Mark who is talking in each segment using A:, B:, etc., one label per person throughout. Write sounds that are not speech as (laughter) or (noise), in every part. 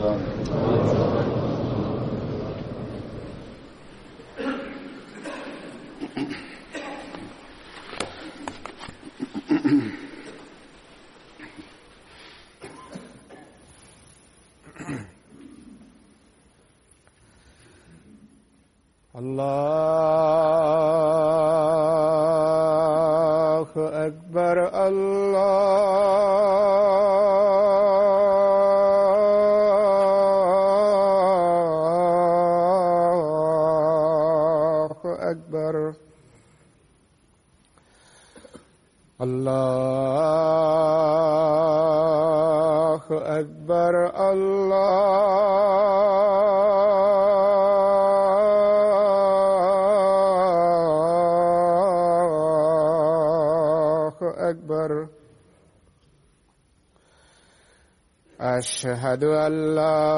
A: 嗯。أشهد أن لا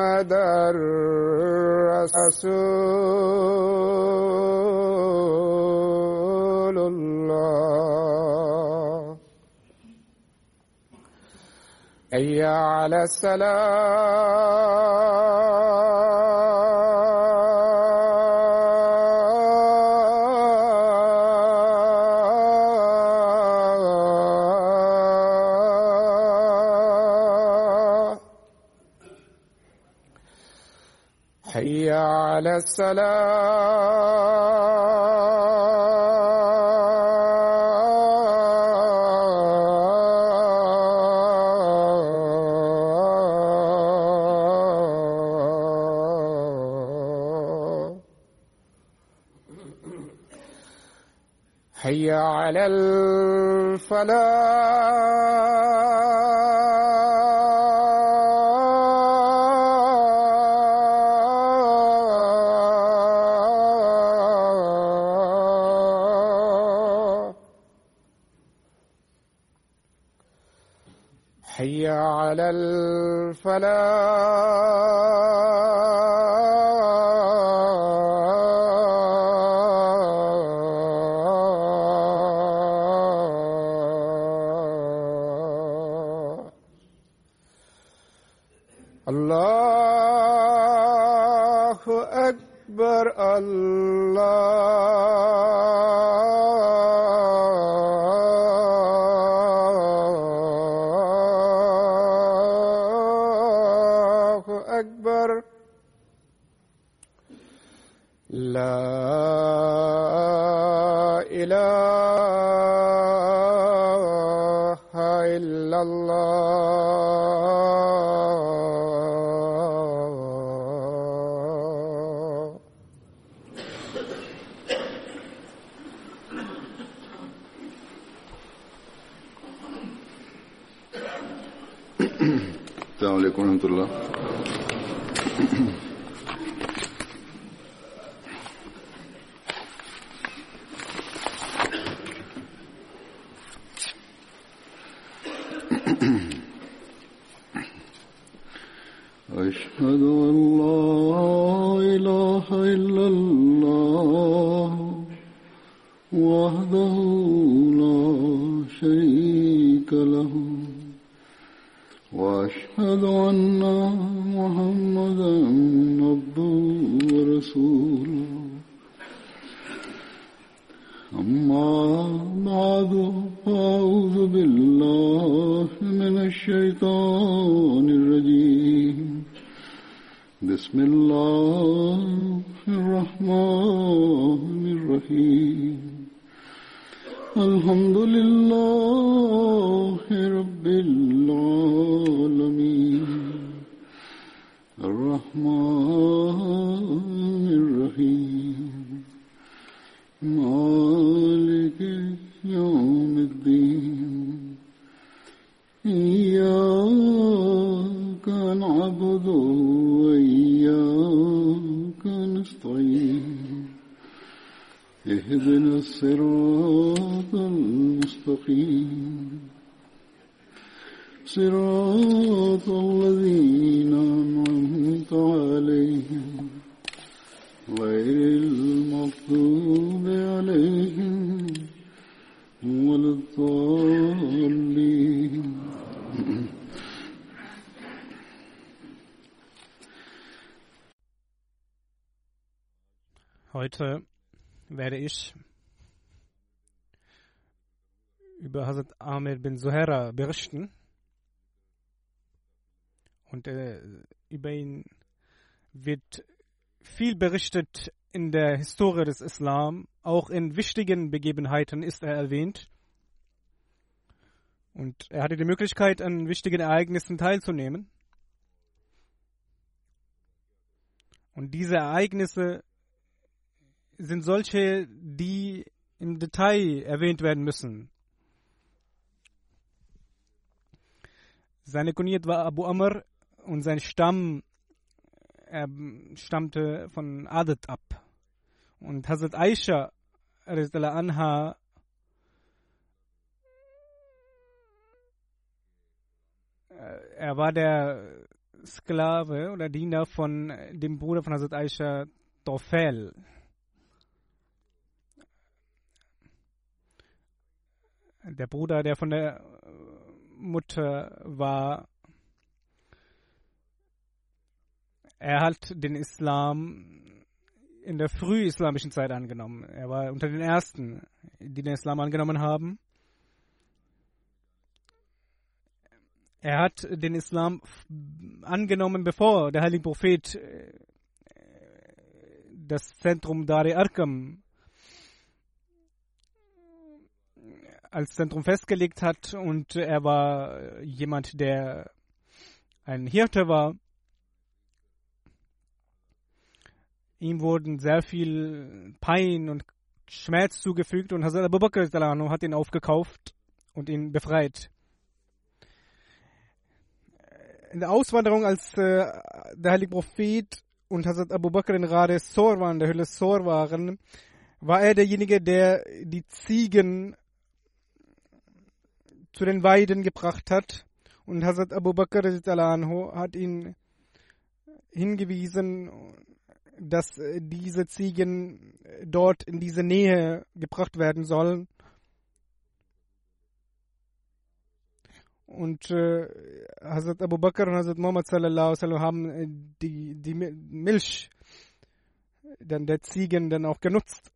A: محمد رسول الله. أي على السلام على الصلاة حي على الفلاح. حي على الفلاح.
B: عبده ورسوله أما بعد فأعوذ بالله من الشيطان الرجيم بسم الله
C: Zuhaira berichten. Und äh, über ihn wird viel berichtet in der Historie des Islam. Auch in wichtigen Begebenheiten ist er erwähnt. Und er hatte die Möglichkeit, an wichtigen Ereignissen teilzunehmen. Und diese Ereignisse sind solche, die im Detail erwähnt werden müssen. Seine Kunyat war Abu Amr und sein Stamm er stammte von Adat ab. Und Hazrat Aisha anha er war der Sklave oder Diener von dem Bruder von Hazrat Aisha, Tofel. Der Bruder, der von der Mutter war, er hat den Islam in der frühislamischen Zeit angenommen. Er war unter den ersten, die den Islam angenommen haben. Er hat den Islam angenommen, bevor der heilige Prophet das Zentrum Dari Arkam als Zentrum festgelegt hat und er war jemand, der ein Hirte war. Ihm wurden sehr viel Pein und Schmerz zugefügt und Hazrat Abu Bakr hat ihn aufgekauft und ihn befreit. In der Auswanderung, als äh, der heilige Prophet und Hazrat Abu Bakr in Rade Sor waren, der Höhle Sor waren, war er derjenige, der die Ziegen zu den Weiden gebracht hat. Und Hazrat Abu Bakr hat ihn hingewiesen, dass diese Ziegen dort in diese Nähe gebracht werden sollen. Und äh, Hazrat Abu Bakr und Hazrat Muhammad sallallahu sallam, haben die, die Milch dann der Ziegen dann auch genutzt.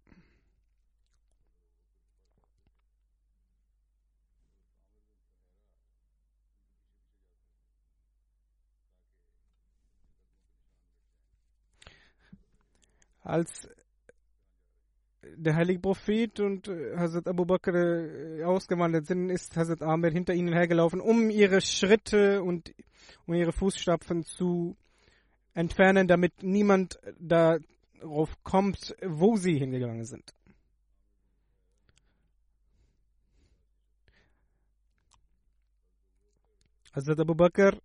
C: Als der heilige Prophet und Hazrat Abu Bakr ausgewandert sind, ist Hazrat Amir hinter ihnen hergelaufen, um ihre Schritte und um ihre Fußstapfen zu entfernen, damit niemand darauf kommt, wo sie hingegangen sind. Hazrat Abu Bakr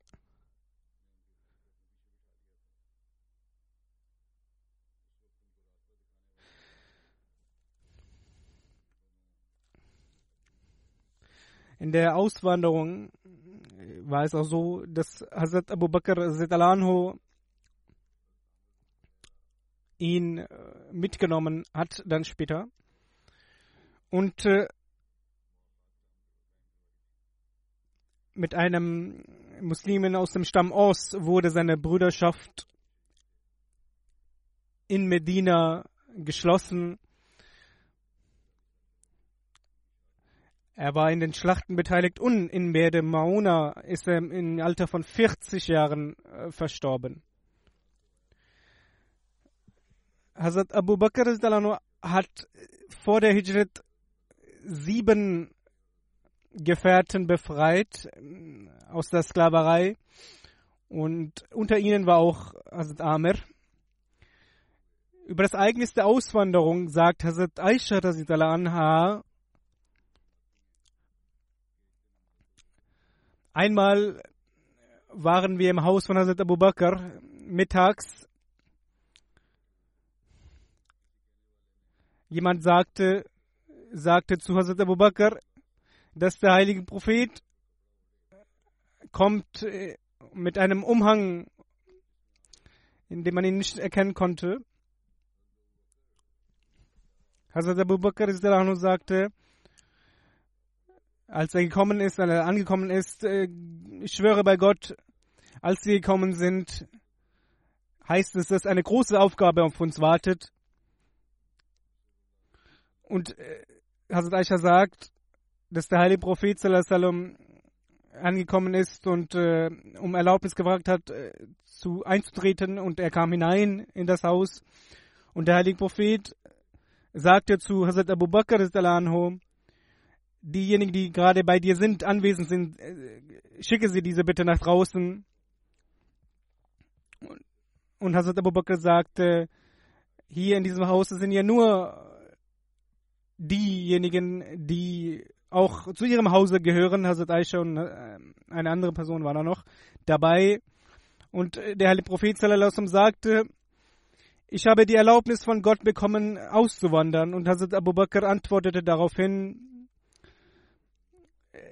C: In der Auswanderung war es auch so, dass Hazrat Abu Bakr Zetalanho ihn mitgenommen hat, dann später. Und äh, mit einem Muslimen aus dem Stamm Os wurde seine Brüderschaft in Medina geschlossen Er war in den Schlachten beteiligt und in Berde Mauna ist er im Alter von 40 Jahren äh, verstorben. Hazrat Abu Bakr hat vor der Hijrat sieben Gefährten befreit äh, aus der Sklaverei und unter ihnen war auch Hazrat Amir. Über das Ereignis der Auswanderung sagt Hazrat Aisha anha, Einmal waren wir im Haus von Hazrat Abu Bakr mittags. Jemand sagte, sagte zu Hazrat Abu Bakr, dass der heilige Prophet kommt äh, mit einem Umhang, in dem man ihn nicht erkennen konnte. Hazrat Abu Bakr sagte, als er gekommen ist, als er angekommen ist, äh, ich schwöre bei Gott, als sie gekommen sind, heißt es, dass eine große Aufgabe auf uns wartet. Und äh, Hazrat Aisha sagt, dass der heilige Prophet sallam, angekommen ist und äh, um Erlaubnis gefragt hat, äh, zu einzutreten und er kam hinein in das Haus und der heilige Prophet sagte zu Hazrat Abu Bakr anhu, diejenigen, die gerade bei dir sind, anwesend sind, äh, schicke sie diese bitte nach draußen. Und Hazrat Abu Bakr sagte, hier in diesem Haus sind ja nur diejenigen, die auch zu ihrem Hause gehören. Hazrat Aisha und äh, eine andere Person war da noch dabei. Und der Heilige Prophet sallallahu sagte, ich habe die Erlaubnis von Gott bekommen, auszuwandern. Und Hazrat Abu Bakr antwortete daraufhin,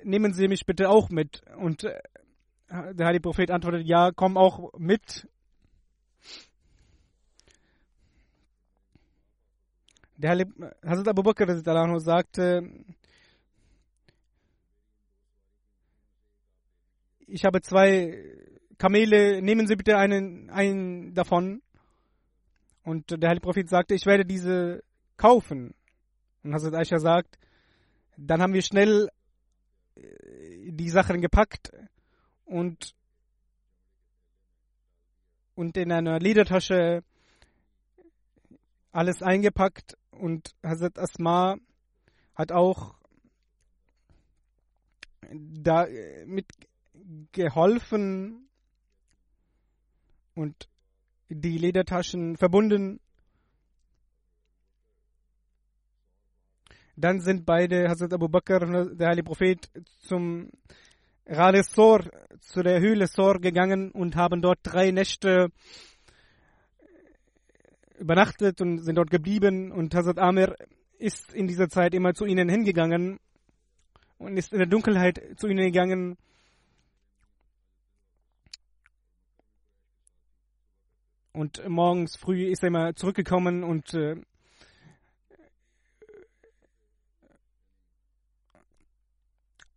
C: nehmen Sie mich bitte auch mit. Und äh, der heilige Prophet antwortet, ja, komm auch mit. Der heilige Hazrat Abu Bakr sagte, ich habe zwei Kamele, nehmen Sie bitte einen, einen davon. Und der heilige Prophet sagte, ich werde diese kaufen. Und Hazrat Aisha sagt, dann haben wir schnell die Sachen gepackt und, und in einer Ledertasche alles eingepackt und Hazrat Asma hat auch da mit geholfen und die Ledertaschen verbunden Dann sind beide, Hazrat Abu Bakr und der Heilige Prophet, zum Rale Sor, zu der Höhle Sor gegangen und haben dort drei Nächte übernachtet und sind dort geblieben. Und Hazrat Amir ist in dieser Zeit immer zu ihnen hingegangen und ist in der Dunkelheit zu ihnen gegangen. Und morgens früh ist er immer zurückgekommen und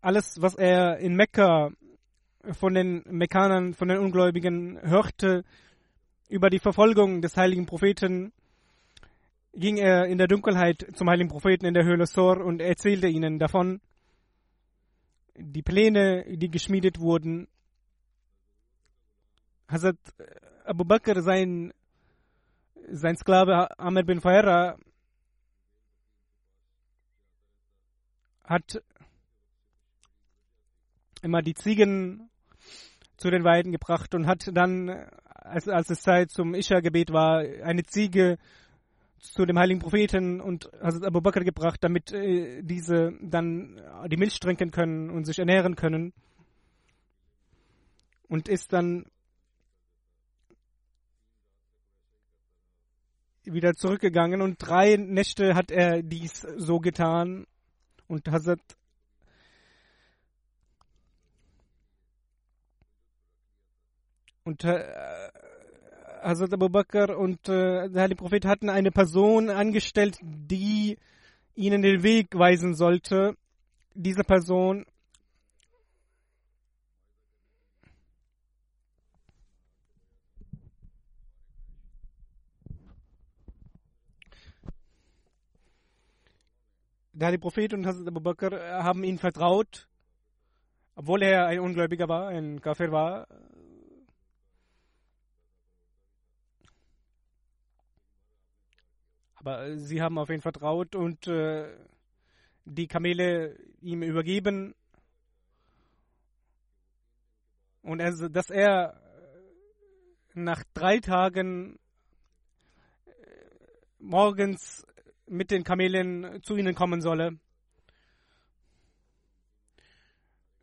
C: alles, was er in Mekka von den Mekkanern, von den Ungläubigen hörte über die Verfolgung des heiligen Propheten, ging er in der Dunkelheit zum heiligen Propheten in der Höhle Sor und erzählte ihnen davon, die Pläne, die geschmiedet wurden. Hazrat Abu Bakr, sein, sein Sklave Ahmed bin Fayra, hat immer die Ziegen zu den Weiden gebracht und hat dann, als, als es Zeit zum Isha-Gebet war, eine Ziege zu dem heiligen Propheten und Hazrat Abu Bakr gebracht, damit äh, diese dann die Milch trinken können und sich ernähren können. Und ist dann wieder zurückgegangen und drei Nächte hat er dies so getan und Hazrat Und äh, Hazrat Abu Bakr und äh, der Heilige Prophet hatten eine Person angestellt, die ihnen den Weg weisen sollte. Diese Person der Heilige Prophet und Hazrat Abu Bakr haben ihn vertraut, obwohl er ein Ungläubiger war, ein Kafir war. Aber sie haben auf ihn vertraut und äh, die Kamele ihm übergeben. Und er, dass er nach drei Tagen äh, morgens mit den Kamelen zu ihnen kommen solle.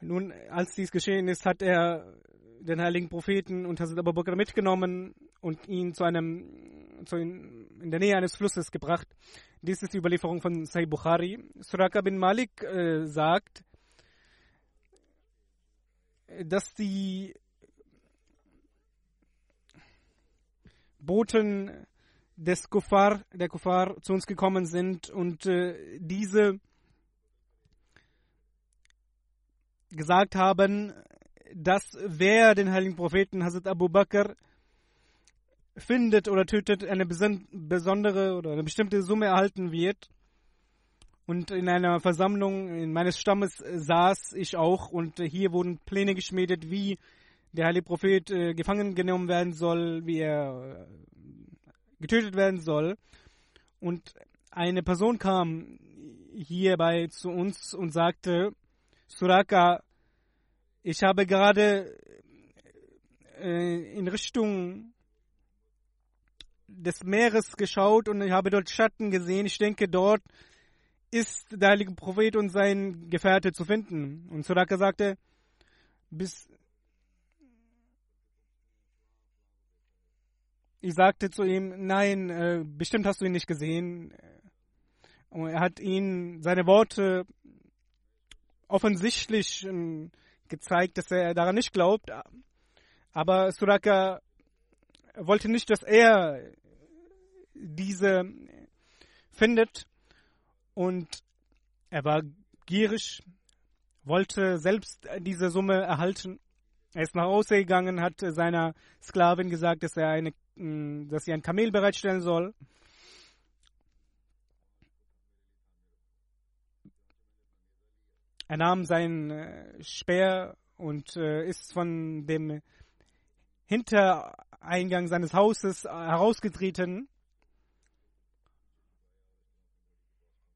C: Nun, als dies geschehen ist, hat er den heiligen Propheten und Hazrat Abu Bakr mitgenommen und ihn zu einem, zu in, in, der Nähe eines Flusses gebracht. Dies ist die Überlieferung von Sahih Bukhari. Suraka bin Malik äh, sagt, dass die Boten des Kuffar, der Kuffar zu uns gekommen sind und äh, diese gesagt haben, dass wer den heiligen Propheten Hazrat Abu Bakr findet oder tötet, eine besondere oder eine bestimmte Summe erhalten wird. Und in einer Versammlung in meines Stammes saß ich auch und hier wurden Pläne geschmiedet, wie der heilige Prophet äh, gefangen genommen werden soll, wie er äh, getötet werden soll. Und eine Person kam hierbei zu uns und sagte, Suraka, ich habe gerade äh, in Richtung des Meeres geschaut und ich habe dort Schatten gesehen. Ich denke, dort ist der heilige Prophet und sein Gefährte zu finden. Und Suraka sagte, bis ich sagte zu ihm, nein, äh, bestimmt hast du ihn nicht gesehen. Und er hat ihn seine Worte offensichtlich äh, gezeigt, dass er daran nicht glaubt. Aber Suraka wollte nicht, dass er diese findet. Und er war gierig, wollte selbst diese Summe erhalten. Er ist nach Hause gegangen, hat seiner Sklavin gesagt, dass er eine, dass sie ein Kamel bereitstellen soll. Er nahm seinen äh, Speer und äh, ist von dem Hintereingang seines Hauses äh, herausgetreten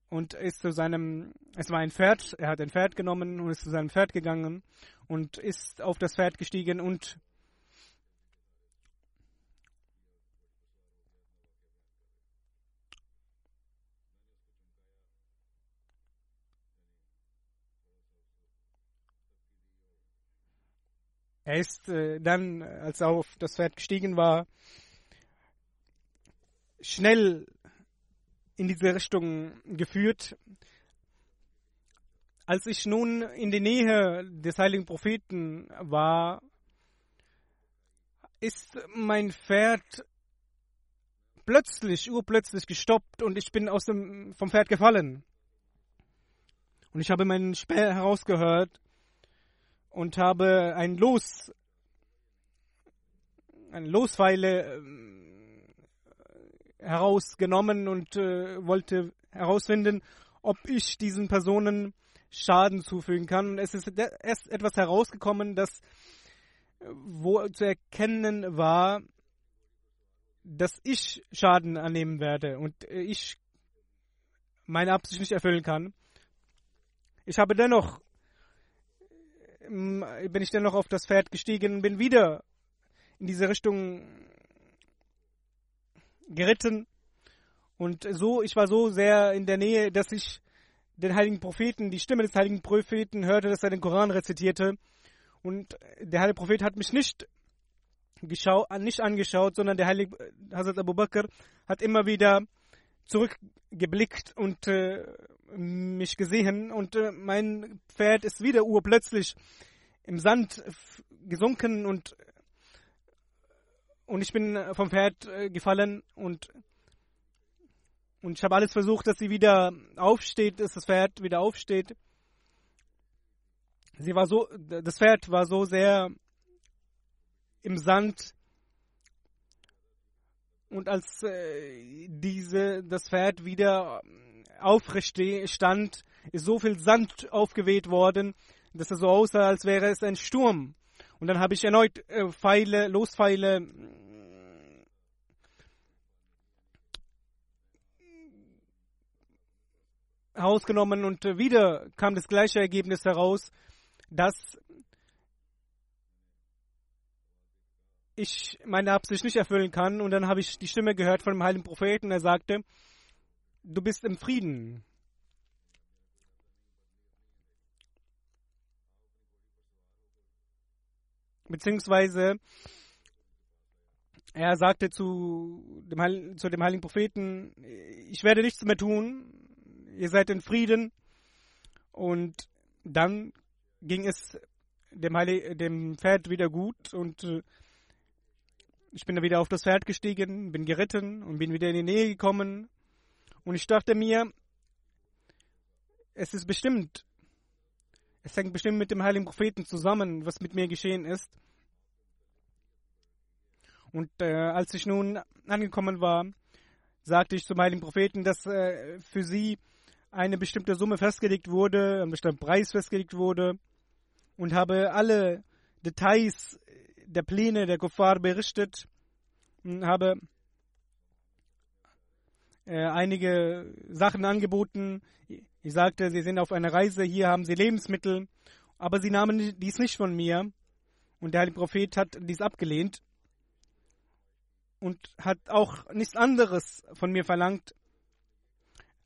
C: und ist zu seinem, es war ein Pferd, er hat ein Pferd genommen und ist zu seinem Pferd gegangen und ist auf das Pferd gestiegen und Er ist äh, dann, als er auf das Pferd gestiegen war, schnell in diese Richtung geführt. Als ich nun in der Nähe des heiligen Propheten war, ist mein Pferd plötzlich, urplötzlich gestoppt und ich bin aus dem, vom Pferd gefallen. Und ich habe meinen Speer herausgehört und habe ein Los, eine Losweile äh, herausgenommen und äh, wollte herausfinden, ob ich diesen Personen Schaden zufügen kann. Es ist erst etwas herausgekommen, das wo zu erkennen war, dass ich Schaden annehmen werde und äh, ich meine Absicht nicht erfüllen kann. Ich habe dennoch bin ich dann noch auf das Pferd gestiegen bin wieder in diese Richtung geritten. Und so, ich war so sehr in der Nähe, dass ich den heiligen Propheten, die Stimme des heiligen Propheten hörte, dass er den Koran rezitierte. Und der heilige Prophet hat mich nicht, geschau nicht angeschaut, sondern der heilige Hazrat Abu Bakr hat immer wieder zurückgeblickt und äh, mich gesehen und äh, mein Pferd ist wieder urplötzlich im Sand gesunken und und ich bin vom Pferd äh, gefallen und und ich habe alles versucht, dass sie wieder aufsteht, dass das Pferd wieder aufsteht. Sie war so, das Pferd war so sehr im Sand und als äh, diese das Pferd wieder aufrecht stand, ist so viel Sand aufgeweht worden, dass es so aussah, als wäre es ein Sturm. Und dann habe ich erneut äh, Pfeile, Lospfeile herausgenommen und äh, wieder kam das gleiche Ergebnis heraus, dass ich meine Absicht nicht erfüllen kann. Und dann habe ich die Stimme gehört von dem heiligen Propheten, er sagte, du bist im Frieden. Beziehungsweise er sagte zu dem, zu dem heiligen Propheten, ich werde nichts mehr tun, ihr seid in Frieden. Und dann ging es dem, Heilig dem Pferd wieder gut und äh, ich bin da wieder auf das Pferd gestiegen, bin geritten und bin wieder in die Nähe gekommen. Und ich dachte mir, es ist bestimmt, es hängt bestimmt mit dem heiligen Propheten zusammen, was mit mir geschehen ist. Und äh, als ich nun angekommen war, sagte ich zum heiligen Propheten, dass äh, für sie eine bestimmte Summe festgelegt wurde, ein bestimmter Preis festgelegt wurde und habe alle Details der Pläne der Kuffar berichtet und habe äh, einige Sachen angeboten. Ich sagte, sie sind auf einer Reise, hier haben sie Lebensmittel, aber sie nahmen dies nicht von mir. Und der Heilige Prophet hat dies abgelehnt und hat auch nichts anderes von mir verlangt.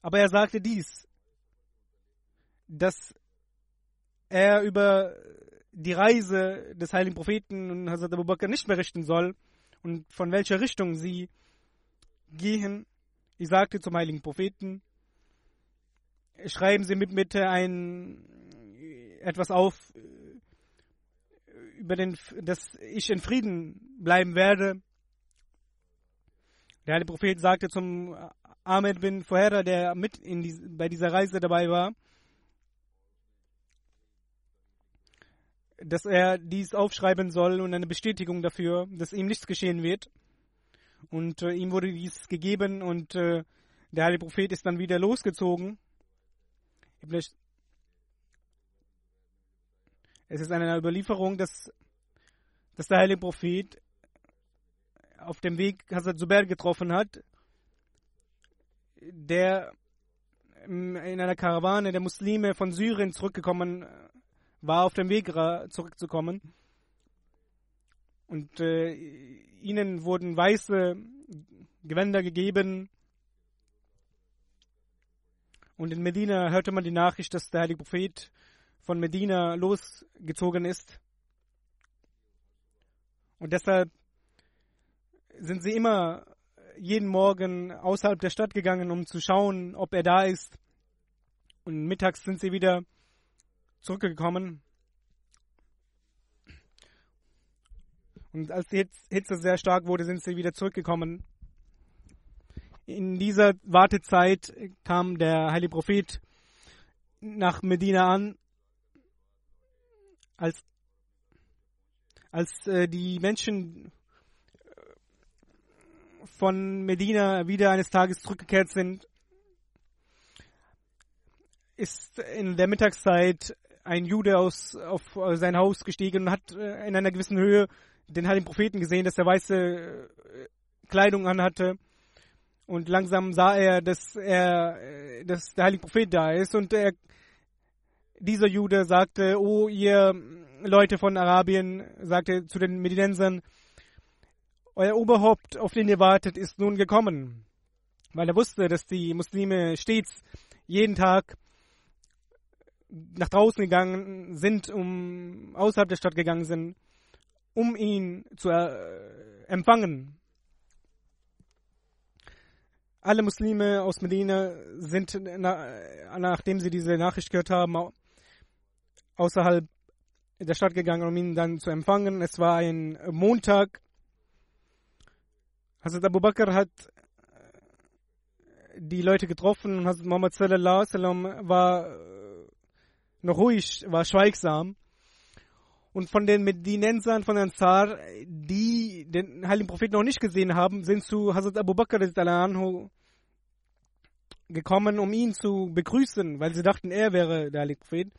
C: Aber er sagte dies, dass er über die Reise des heiligen Propheten und Hazrat Abu Bakr nicht berichten soll und von welcher Richtung sie gehen. Ich sagte zum heiligen Propheten, schreiben Sie mit bitte ein etwas auf, über den, dass ich in Frieden bleiben werde. Der heilige Prophet sagte zum Ahmed bin Fuhera, der mit die, bei dieser Reise dabei war, dass er dies aufschreiben soll und eine Bestätigung dafür, dass ihm nichts geschehen wird. Und äh, ihm wurde dies gegeben und äh, der heilige Prophet ist dann wieder losgezogen. Es ist eine Überlieferung, dass, dass der heilige Prophet auf dem Weg Hazrat Zubair getroffen hat, der in einer Karawane der Muslime von Syrien zurückgekommen war auf dem Weg zurückzukommen. Und äh, ihnen wurden weiße Gewänder gegeben. Und in Medina hörte man die Nachricht, dass der heilige Prophet von Medina losgezogen ist. Und deshalb sind sie immer jeden Morgen außerhalb der Stadt gegangen, um zu schauen, ob er da ist. Und mittags sind sie wieder zurückgekommen. Und als die Hitze sehr stark wurde, sind sie wieder zurückgekommen. In dieser Wartezeit kam der heilige Prophet nach Medina an, als, als äh, die Menschen von Medina wieder eines Tages zurückgekehrt sind, ist in der Mittagszeit ein Jude aus, auf sein Haus gestiegen und hat äh, in einer gewissen Höhe den heiligen Propheten gesehen, dass er weiße äh, Kleidung anhatte. Und langsam sah er, dass er, äh, dass der heilige Prophet da ist. Und er, dieser Jude sagte, oh ihr Leute von Arabien, sagte zu den Medinensern, euer Oberhaupt, auf den ihr wartet, ist nun gekommen. Weil er wusste, dass die Muslime stets jeden Tag nach draußen gegangen sind, um außerhalb der Stadt gegangen sind, um ihn zu äh, empfangen. Alle Muslime aus Medina sind, na, nachdem sie diese Nachricht gehört haben, außerhalb der Stadt gegangen, um ihn dann zu empfangen. Es war ein Montag. Hazrat Abu Bakr hat die Leute getroffen und Hazrat Muhammad war noch ruhig, war schweigsam. Und von den Medinensern von Ansar, die den heiligen Propheten noch nicht gesehen haben, sind zu Hazrat Abu Bakr gekommen, um ihn zu begrüßen, weil sie dachten, er wäre der heilige Prophet.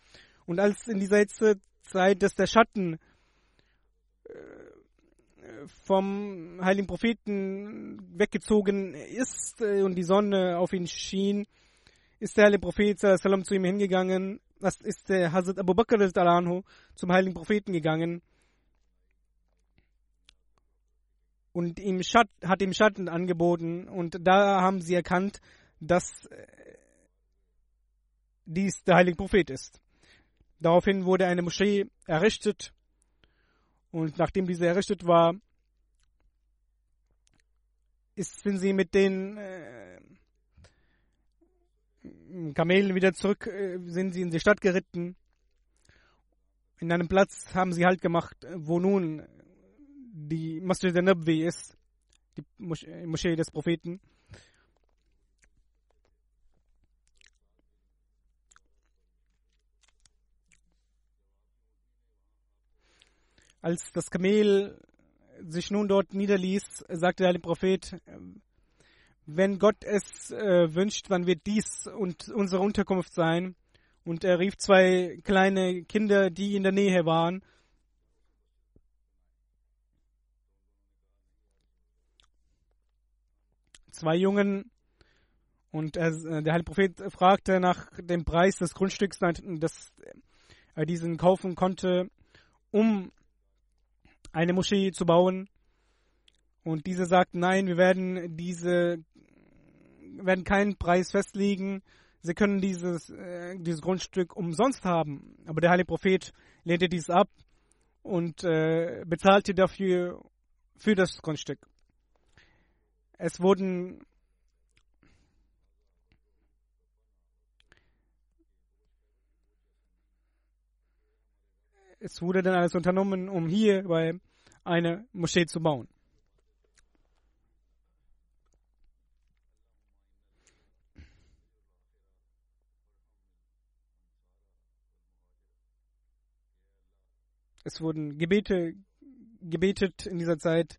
C: Und als in dieser Zeit, dass der Schatten äh, vom heiligen Propheten weggezogen ist äh, und die Sonne auf ihn schien, ist der heilige Prophet zu ihm hingegangen. Das ist der Hazrat Abu Bakr al zum heiligen Propheten gegangen? Und ihm Schatt, hat ihm Schatten angeboten. Und da haben sie erkannt, dass äh, dies der heilige Prophet ist. Daraufhin wurde eine Moschee errichtet. Und nachdem diese errichtet war, ist, sind sie mit den äh, Kamelen wieder zurück, äh, sind sie in die Stadt geritten. In einem Platz haben sie halt gemacht, wo nun die Masjid al-Nabwi ist, die Moschee des Propheten. Als das Kamel sich nun dort niederließ, sagte der Prophet, wenn Gott es äh, wünscht, dann wird dies und unsere Unterkunft sein. Und er rief zwei kleine Kinder, die in der Nähe waren. Zwei Jungen. Und er, äh, der Heilige Prophet fragte nach dem Preis des Grundstücks, das er diesen kaufen konnte, um eine Moschee zu bauen. Und diese sagt, nein, wir werden diese werden keinen Preis festlegen. Sie können dieses, äh, dieses Grundstück umsonst haben. Aber der heilige Prophet lehnte dies ab und äh, bezahlte dafür für das Grundstück. Es wurden es wurde dann alles unternommen, um hier bei eine Moschee zu bauen. Es wurden Gebete gebetet in dieser Zeit.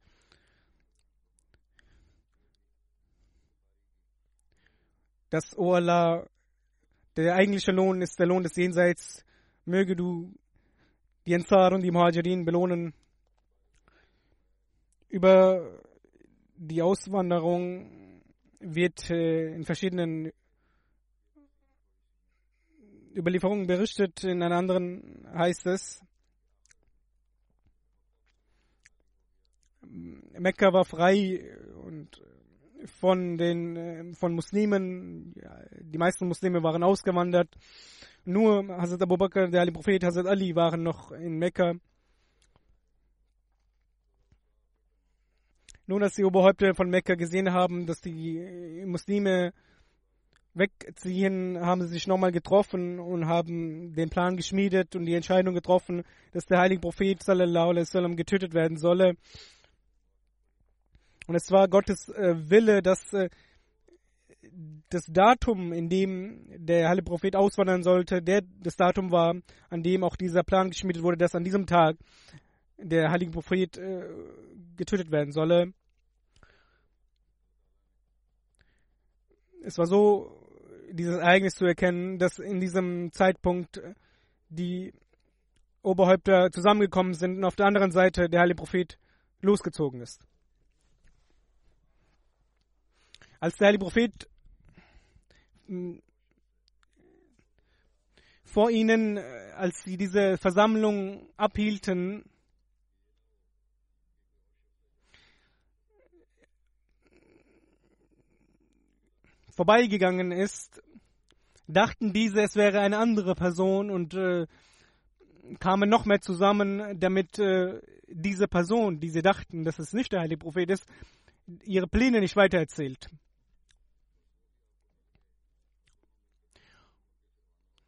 C: Das O der eigentliche Lohn ist der Lohn des Jenseits. Möge du die Ansar und die Muhajirin belohnen. Über die Auswanderung wird äh, in verschiedenen Überlieferungen berichtet. In einer anderen heißt es, Mekka war frei und von den von Muslimen, die meisten Muslime waren ausgewandert. Nur Hazrat Abu Bakr, der Ali Prophet, Hazrat Ali waren noch in Mekka. Nun, als die Oberhäupter von Mekka gesehen haben, dass die Muslime wegziehen, haben sie sich nochmal getroffen und haben den Plan geschmiedet und die Entscheidung getroffen, dass der heilige Prophet sallallahu alaihi wasallam getötet werden solle. Und es war Gottes äh, Wille, dass äh, das Datum, in dem der heilige Prophet auswandern sollte, der, das Datum war, an dem auch dieser Plan geschmiedet wurde, dass an diesem Tag der heilige Prophet äh, getötet werden solle. Es war so, dieses Ereignis zu erkennen, dass in diesem Zeitpunkt die Oberhäupter zusammengekommen sind und auf der anderen Seite der heilige Prophet losgezogen ist. Als der heilige Prophet hm, vor ihnen, äh, als sie diese Versammlung abhielten, vorbeigegangen ist, dachten diese, es wäre eine andere Person und äh, kamen noch mehr zusammen, damit äh, diese Person, die sie dachten, dass es nicht der heilige Prophet ist, ihre Pläne nicht weitererzählt.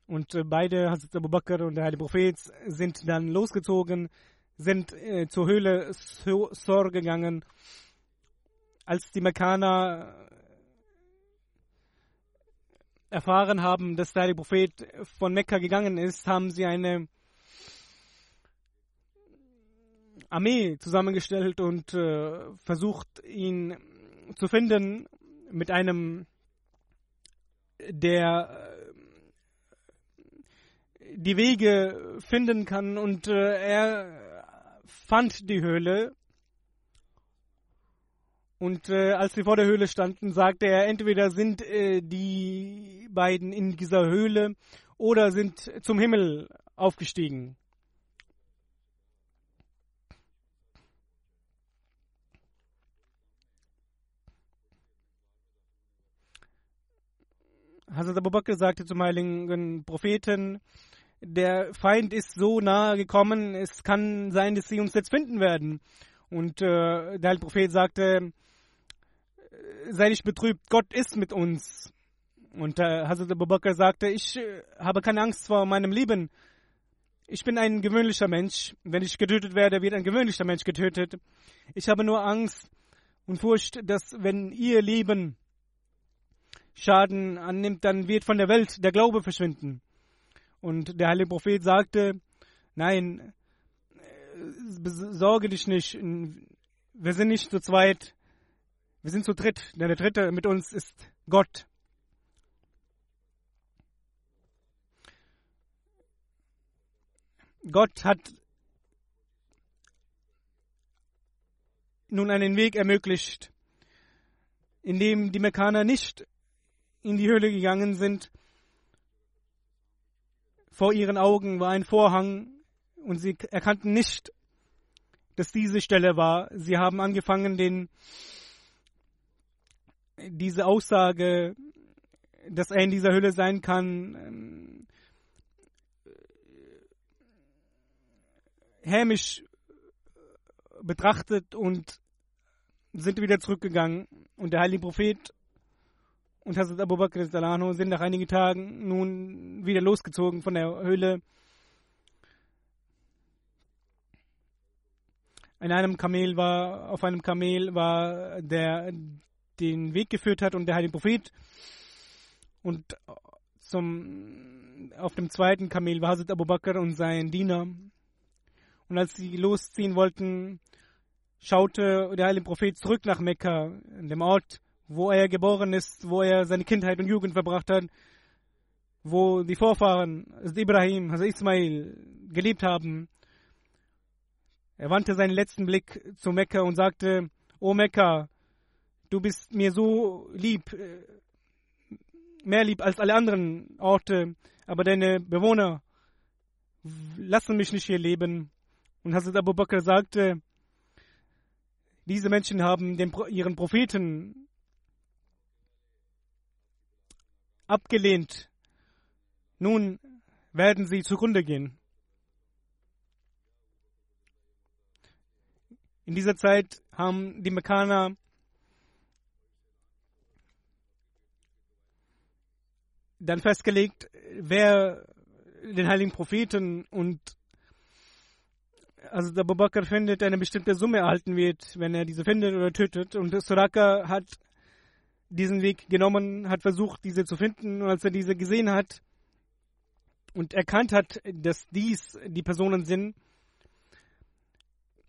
C: Und äh, beide, Hazrat Abu Bakr und der Heilige Prophet, sind dann losgezogen, sind äh, zur Höhle Sor gegangen. Als die Mekkaner erfahren haben, dass der Heilige Prophet von Mekka gegangen ist, haben sie eine Armee zusammengestellt und äh, versucht, ihn zu finden mit einem der äh, die Wege finden kann und äh, er fand die Höhle. Und äh, als wir vor der Höhle standen, sagte er, entweder sind äh, die beiden in dieser Höhle oder sind zum Himmel aufgestiegen. Hazrat Abu Bakr sagte zum heiligen Propheten, der Feind ist so nahe gekommen, es kann sein, dass sie uns jetzt finden werden. Und äh, der heilige Prophet sagte, sei nicht betrübt, Gott ist mit uns. Und äh, Hazrat Abu Bakr sagte, ich äh, habe keine Angst vor meinem Leben. Ich bin ein gewöhnlicher Mensch. Wenn ich getötet werde, wird ein gewöhnlicher Mensch getötet. Ich habe nur Angst und Furcht, dass wenn ihr Leben Schaden annimmt, dann wird von der Welt der Glaube verschwinden. Und der heilige Prophet sagte, nein, sorge dich nicht, wir sind nicht zu zweit, wir sind zu dritt, denn der dritte mit uns ist Gott. Gott hat nun einen Weg ermöglicht, in dem die Mekkaner nicht in die Höhle gegangen sind. Vor ihren Augen war ein Vorhang und sie erkannten nicht, dass diese Stelle war. Sie haben angefangen, den, diese Aussage, dass er in dieser Höhle sein kann, ähm, hämisch betrachtet und sind wieder zurückgegangen. Und der heilige Prophet und Hazrat Abu Bakr sind nach einigen Tagen nun wieder losgezogen von der Höhle. In einem Kamel war, auf einem Kamel war der den Weg geführt hat und der heilige Prophet. Und zum, auf dem zweiten Kamel war Hazrat Abu Bakr und sein Diener. Und als sie losziehen wollten, schaute der heilige Prophet zurück nach Mekka, in dem Ort, wo er geboren ist, wo er seine Kindheit und Jugend verbracht hat, wo die Vorfahren, Ibrahim, also Ismail, gelebt haben. Er wandte seinen letzten Blick zu Mekka und sagte, O Mekka, du bist mir so lieb, mehr lieb als alle anderen Orte, aber deine Bewohner lassen mich nicht hier leben. Und Hazrat Abu Bakr sagte, diese Menschen haben den, ihren Propheten abgelehnt. Nun werden sie zugrunde gehen. In dieser Zeit haben die Mekkaner dann festgelegt, wer den heiligen Propheten und also der Abu Bakr findet, eine bestimmte Summe erhalten wird, wenn er diese findet oder tötet. Und Suraka hat diesen Weg genommen, hat versucht, diese zu finden. Und als er diese gesehen hat und erkannt hat, dass dies die Personen sind,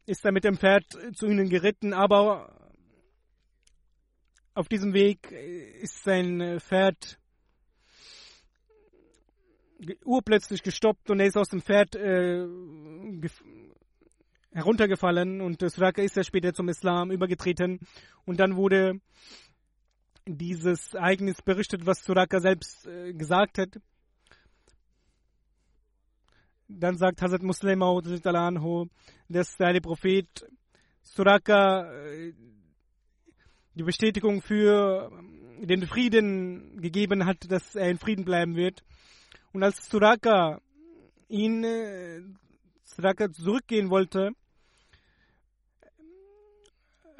C: ist er mit dem Pferd zu ihnen geritten. Aber auf diesem Weg ist sein Pferd urplötzlich gestoppt und er ist aus dem Pferd äh, heruntergefallen und Suraka ist ja später zum Islam übergetreten und dann wurde dieses Ereignis berichtet, was Suraka selbst äh, gesagt hat. Dann sagt Hazrat Muslim dass der Prophet Suraka äh, die Bestätigung für den Frieden gegeben hat, dass er in Frieden bleiben wird. Und als Suraka ihn äh, Suraka zurückgehen wollte,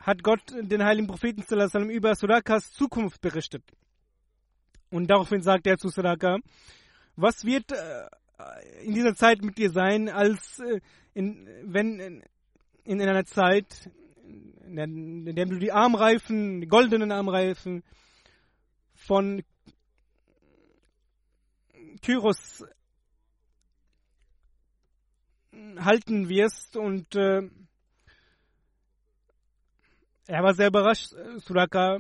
C: hat Gott den heiligen Propheten über Surakas Zukunft berichtet. Und daraufhin sagt er zu Suraka, was wird äh, in dieser Zeit mit dir sein, als äh, in, wenn in, in einer Zeit, in der, in der du die Armreifen, die goldenen Armreifen von Kyros halten wirst und äh, er war sehr überrascht, äh, Suraka.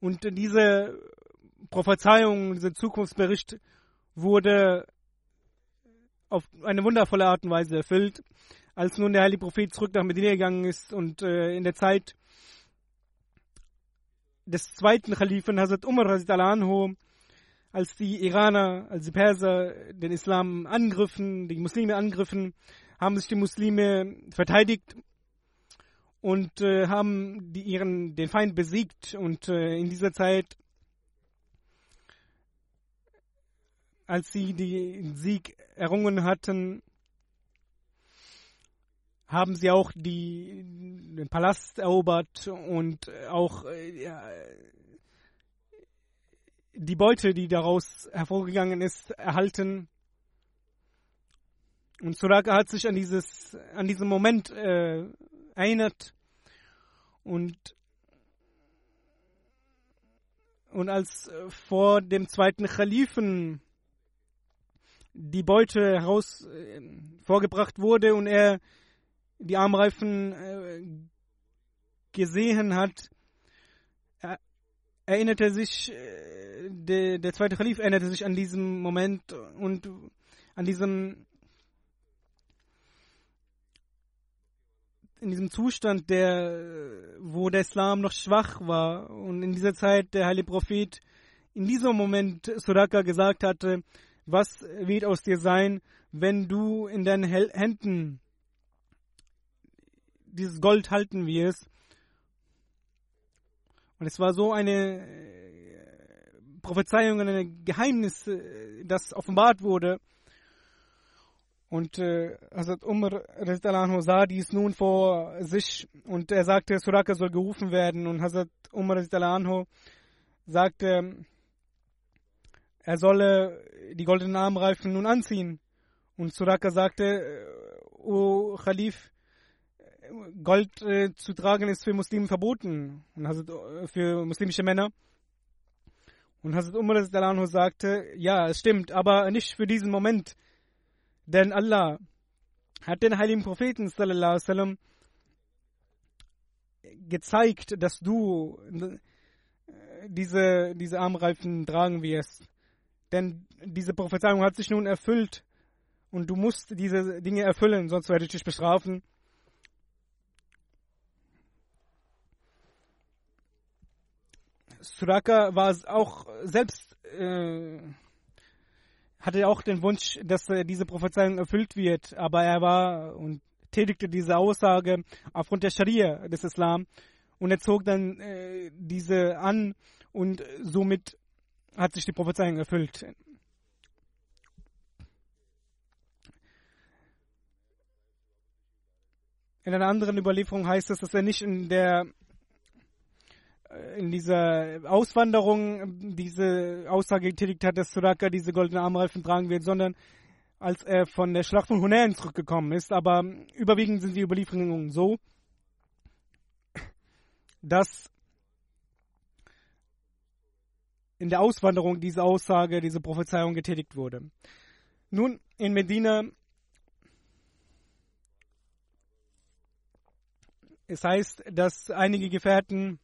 C: Und diese Prophezeiung, dieser Zukunftsbericht wurde auf eine wundervolle Art und Weise erfüllt. Als nun der heilige Prophet zurück nach Medina gegangen ist und äh, in der Zeit des zweiten Khalifen Hazrat Umar anhu, als die Iraner, als die Perser den Islam angriffen, die Muslime angriffen, haben sich die Muslime verteidigt und äh, haben die, ihren, den Feind besiegt. Und äh, in dieser Zeit, als sie den Sieg errungen hatten, haben sie auch die, den Palast erobert und auch äh, die Beute, die daraus hervorgegangen ist, erhalten. Und Suraka hat sich an dieses, an diesen Moment äh, erinnert. Und und als äh, vor dem zweiten Khalifen die Beute heraus äh, vorgebracht wurde und er die Armreifen äh, gesehen hat, er, erinnerte sich, äh, der, der zweite Khalif erinnerte sich an diesen Moment und an diesem in diesem Zustand, der, wo der Islam noch schwach war und in dieser Zeit der heilige Prophet in diesem Moment Suraka gesagt hatte, was wird aus dir sein, wenn du in deinen Händen dieses Gold halten wirst. Und es war so eine äh, Prophezeiung, ein Geheimnis, äh, das offenbart wurde. Und äh, Hazrat Umar sah dies nun vor sich und er sagte, Suraka soll gerufen werden. Und Hazrat Umar sagte, er solle die goldenen Armreifen nun anziehen. Und Suraka sagte, O Khalif, Gold äh, zu tragen ist für Muslime verboten äh, für muslimische Männer. Und Hazrat Umar sagte, ja, es stimmt, aber nicht für diesen Moment. Denn Allah hat den heiligen Propheten sallam, gezeigt, dass du äh, diese, diese Armreifen tragen wirst. Denn diese Prophezeiung hat sich nun erfüllt und du musst diese Dinge erfüllen, sonst werde ich dich bestrafen. Suraka war auch selbst, äh, hatte auch den Wunsch, dass diese Prophezeiung erfüllt wird, aber er war und tätigte diese Aussage aufgrund der Scharia des Islam und er zog dann äh, diese an und somit hat sich die Prophezeiung erfüllt. In einer anderen Überlieferung heißt es, dass er nicht in der in dieser Auswanderung diese Aussage getätigt hat, dass Suraka diese goldenen Armreifen tragen wird, sondern als er von der Schlacht von Hunayn zurückgekommen ist. Aber überwiegend sind die Überlieferungen so, dass in der Auswanderung diese Aussage, diese Prophezeiung getätigt wurde. Nun, in Medina, es heißt, dass einige Gefährten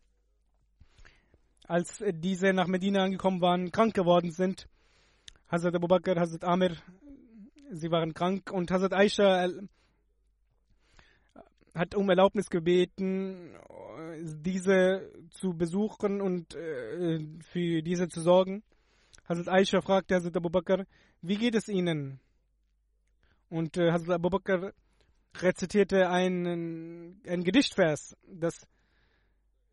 C: als diese nach Medina angekommen waren, krank geworden sind. Hazrat Abu Bakr, Hazrat Amir, sie waren krank und Hazrat Aisha äh, hat um Erlaubnis gebeten, diese zu besuchen und äh, für diese zu sorgen. Hazrat Aisha fragte Hazrat Abu Bakr, wie geht es Ihnen? Und äh, Hazrat Abu Bakr rezitierte einen, einen Gedichtvers, das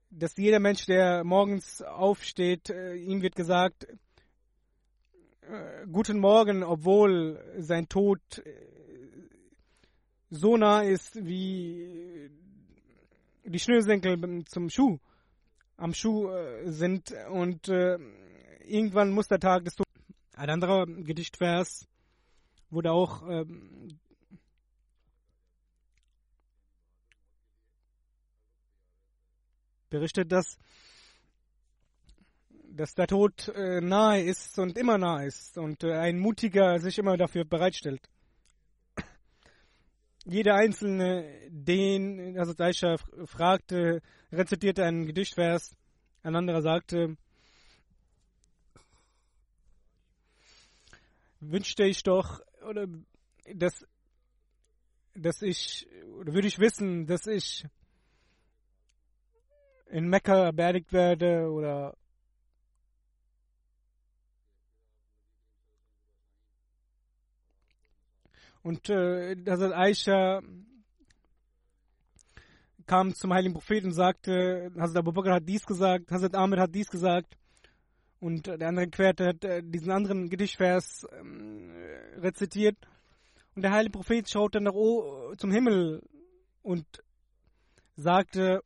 C: dass jeder Mensch, der morgens aufsteht, äh, ihm wird gesagt, äh, guten Morgen, obwohl sein Tod äh, so nah ist wie die Schnürsenkel zum Schuh, am Schuh sind und irgendwann muss der Tag des Todes. Ein anderer Gedichtvers wurde auch berichtet, dass, dass der Tod äh, nahe ist und immer nahe ist und äh, ein Mutiger sich immer dafür bereitstellt. Jeder Einzelne, den also Aisha fragte, rezitierte einen Gedichtvers, ein anderer sagte, wünschte ich doch, oder dass, dass ich, oder würde ich wissen, dass ich in Mekka beerdigt werde oder und äh, Aisha kam zum heiligen Propheten und sagte, Hazrat Abu Bakr hat dies gesagt, Hazrat Amir hat dies gesagt. Und der andere Querte hat äh, diesen anderen Gedichtvers ähm, rezitiert. Und der heilige Prophet schaute nach o zum Himmel und sagte,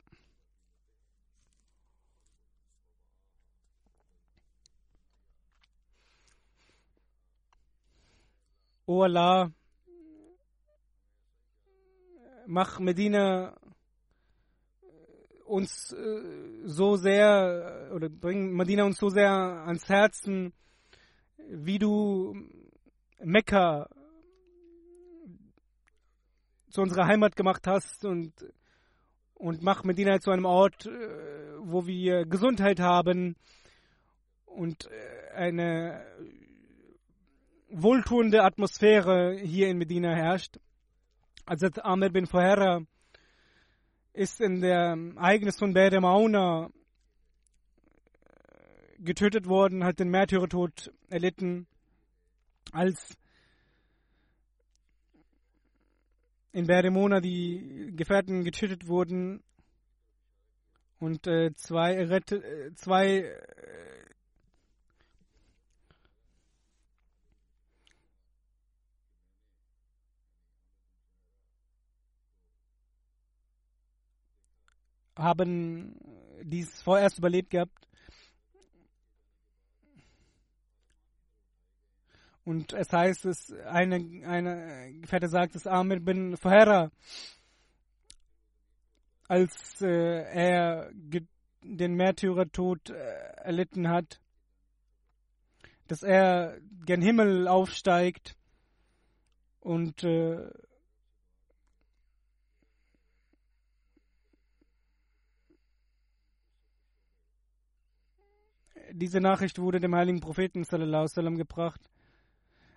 C: O Allah, mach Medina uns äh, so sehr oder bring Medina uns so sehr ans Herzen, wie du Mekka zu unserer Heimat gemacht hast und und mach Medina zu einem Ort, äh, wo wir Gesundheit haben und äh, eine wohltuende Atmosphäre hier in Medina herrscht. Hazrat Amir bin Fuhera ist in der Ereignis von Bere Mauna getötet worden, hat den Märtyrertod erlitten, als in Beremona die Gefährten getötet wurden und äh, zwei, äh, zwei äh, haben dies vorerst überlebt gehabt. Und es heißt, es eine, eine Gefährte sagt, dass Amir bin Fuhera, als äh, er den Märtyrertod äh, erlitten hat, dass er gen Himmel aufsteigt und äh, diese Nachricht wurde dem heiligen Propheten sallallahu sallam, gebracht.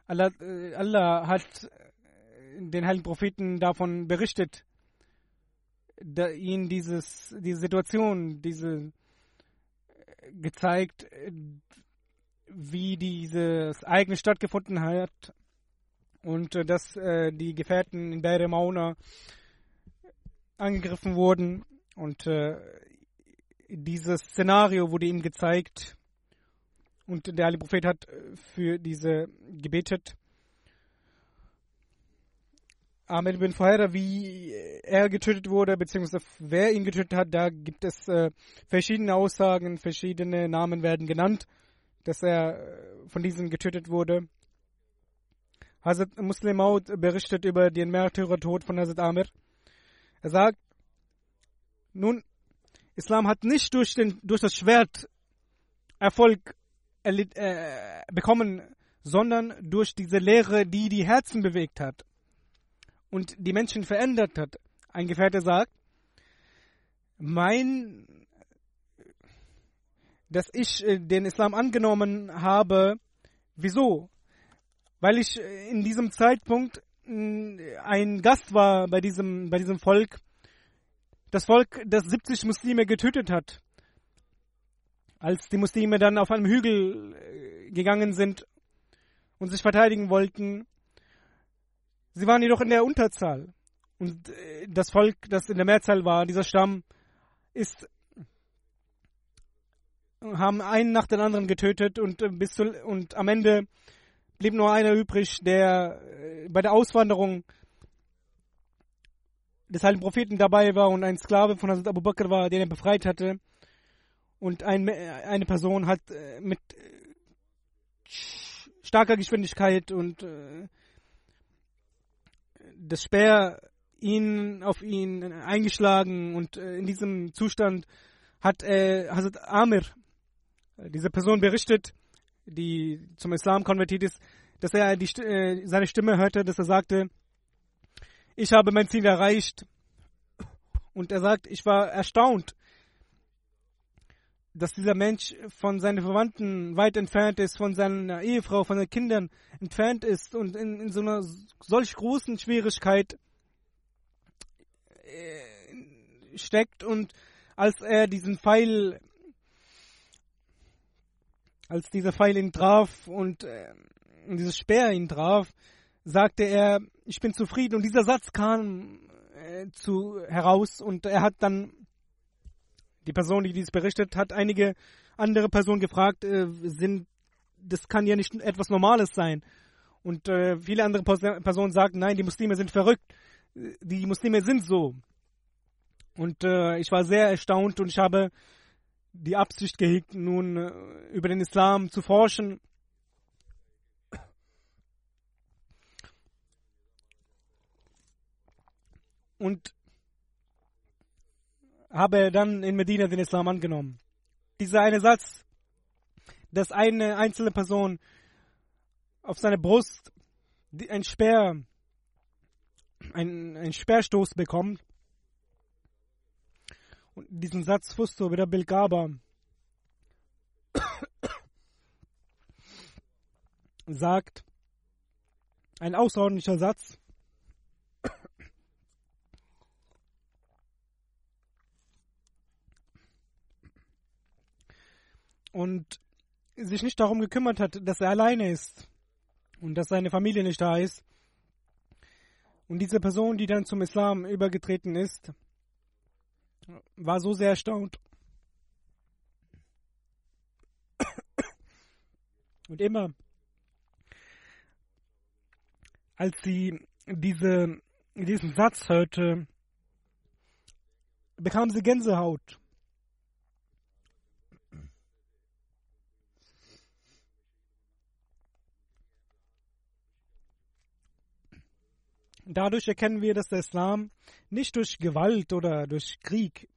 C: Allah, äh, Allah hat äh, den heiligen Propheten davon berichtet, da ihn dieses, diese Situation, diese äh, gezeigt, wie dieses Ereignis stattgefunden hat und dass äh, die Gefährten in Beire Mauna angegriffen wurden und äh, dieses Szenario wurde ihm gezeigt und der Ali Prophet hat äh, für diese gebetet. Ahmed bin Fuhaira, wie er getötet wurde, beziehungsweise wer ihn getötet hat, da gibt es äh, verschiedene Aussagen, verschiedene Namen werden genannt, dass er äh, von diesen getötet wurde. Hazrat Muslim Maud berichtet über den Märtyrertod von Hazrat Amir. Er sagt, nun, Islam hat nicht durch, den, durch das Schwert Erfolg äh, bekommen, sondern durch diese Lehre, die die Herzen bewegt hat und die Menschen verändert hat. Ein Gefährte sagt, mein, dass ich äh, den Islam angenommen habe, wieso? Weil ich äh, in diesem Zeitpunkt ein Gast war bei diesem, bei diesem Volk, das Volk, das 70 Muslime getötet hat als die Muslime dann auf einem Hügel äh, gegangen sind und sich verteidigen wollten. Sie waren jedoch in der Unterzahl. Und äh, das Volk, das in der Mehrzahl war, dieser Stamm, ist haben einen nach dem anderen getötet und äh, bis zu, und am Ende blieb nur einer übrig, der bei der Auswanderung des heiligen Propheten dabei war und ein Sklave von Hazrat Abu Bakr war, den er befreit hatte und ein, eine Person hat äh, mit äh, starker Geschwindigkeit und äh, das Speer ihn auf ihn eingeschlagen und in diesem Zustand hat äh, Hazrat Amir, diese Person berichtet, die zum Islam konvertiert ist, dass er die, äh, seine Stimme hörte, dass er sagte, ich habe mein Ziel erreicht. Und er sagt, ich war erstaunt, dass dieser Mensch von seinen Verwandten weit entfernt ist, von seiner Ehefrau, von seinen Kindern entfernt ist und in, in so einer solch großen Schwierigkeit äh, steckt und als er diesen Pfeil, als dieser Pfeil ihn traf und äh, dieses Speer ihn traf, sagte er, ich bin zufrieden. Und dieser Satz kam äh, zu, heraus und er hat dann, die Person, die dies berichtet, hat einige andere Personen gefragt, äh, sind, das kann ja nicht etwas Normales sein. Und äh, viele andere Personen sagten, nein, die Muslime sind verrückt. Die Muslime sind so. Und äh, ich war sehr erstaunt und ich habe die Absicht gehegt, nun äh, über den Islam zu forschen und habe dann in Medina den Islam angenommen. Dieser eine Satz, dass eine einzelne Person auf seine Brust ein Speer, ein, ein Speerstoß bekommt. Und diesen Satz Fusto wieder Bilgaba (coughs) sagt, ein außerordentlicher Satz, und sich nicht darum gekümmert hat, dass er alleine ist und dass seine Familie nicht da ist. Und diese Person, die dann zum Islam übergetreten ist, war so sehr erstaunt. Und immer, als sie diese, diesen Satz hörte, bekam sie Gänsehaut. Dadurch erkennen wir, dass der Islam nicht durch Gewalt oder durch Krieg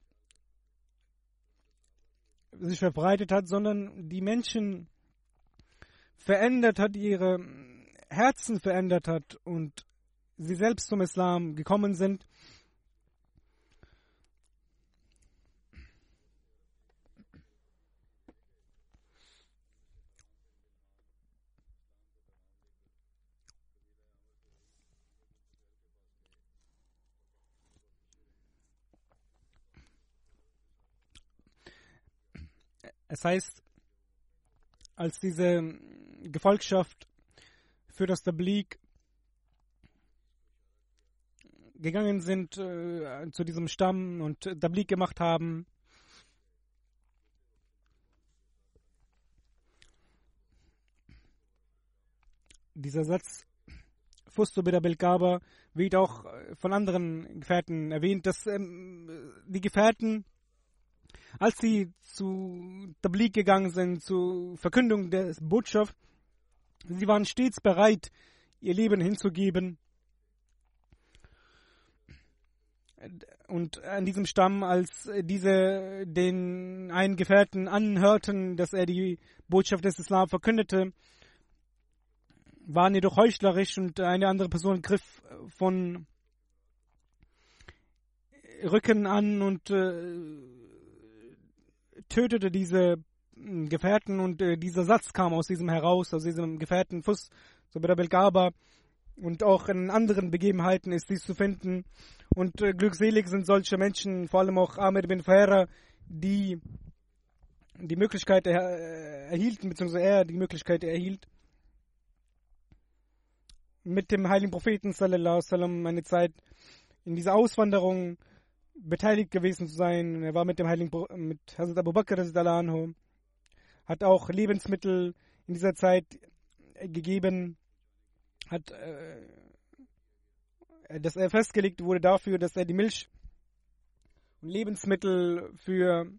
C: sich verbreitet hat, sondern die Menschen verändert hat, ihre Herzen verändert hat und sie selbst zum Islam gekommen sind Es heißt, als diese Gefolgschaft für das Tablik gegangen sind äh, zu diesem Stamm und Tablik gemacht haben, dieser Satz Fusto Bida Belkaba wird auch von anderen Gefährten erwähnt, dass ähm, die Gefährten als sie zu Tablik gegangen sind, zur Verkündung der Botschaft, sie waren stets bereit, ihr Leben hinzugeben. Und an diesem Stamm, als diese den einen Gefährten anhörten, dass er die Botschaft des Islam verkündete, waren jedoch heuchlerisch und eine andere Person griff von Rücken an und äh, tötete diese hm, Gefährten und äh, dieser Satz kam aus diesem heraus, aus diesem Gefährten Fuss, so bei der Belgaba. Und auch in anderen Begebenheiten ist dies zu finden. Und äh, glückselig sind solche Menschen, vor allem auch Ahmed bin Fahera, die die Möglichkeit er, äh, erhielten, beziehungsweise er die Möglichkeit erhielt, mit dem heiligen Propheten sallallahu sallam eine Zeit in dieser Auswanderung beteiligt gewesen zu sein. Er war mit dem Heiligen mit Hazrat Abu Bakr anhu, hat auch Lebensmittel in dieser Zeit gegeben, hat äh, dass er festgelegt wurde dafür, dass er die Milch und Lebensmittel für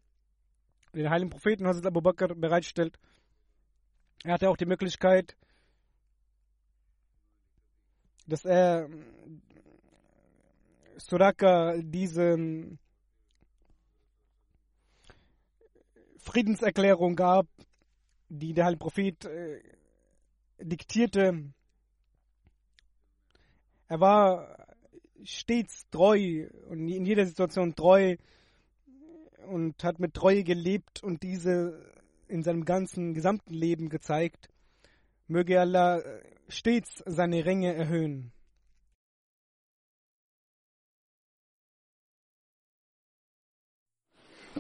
C: den heiligen Propheten Hazrat Abu Bakr bereitstellt. Er hatte auch die Möglichkeit, dass er Suraka diese Friedenserklärung gab, die der Heilige Prophet äh, diktierte. Er war stets treu und in jeder Situation treu und hat mit Treue gelebt und diese in seinem ganzen gesamten Leben gezeigt. Möge Allah stets seine Ränge erhöhen.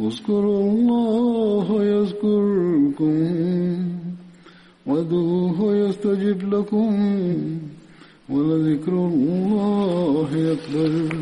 B: اذكروا الله يذكركم وادعوه يستجب لكم ولذكر الله أكبر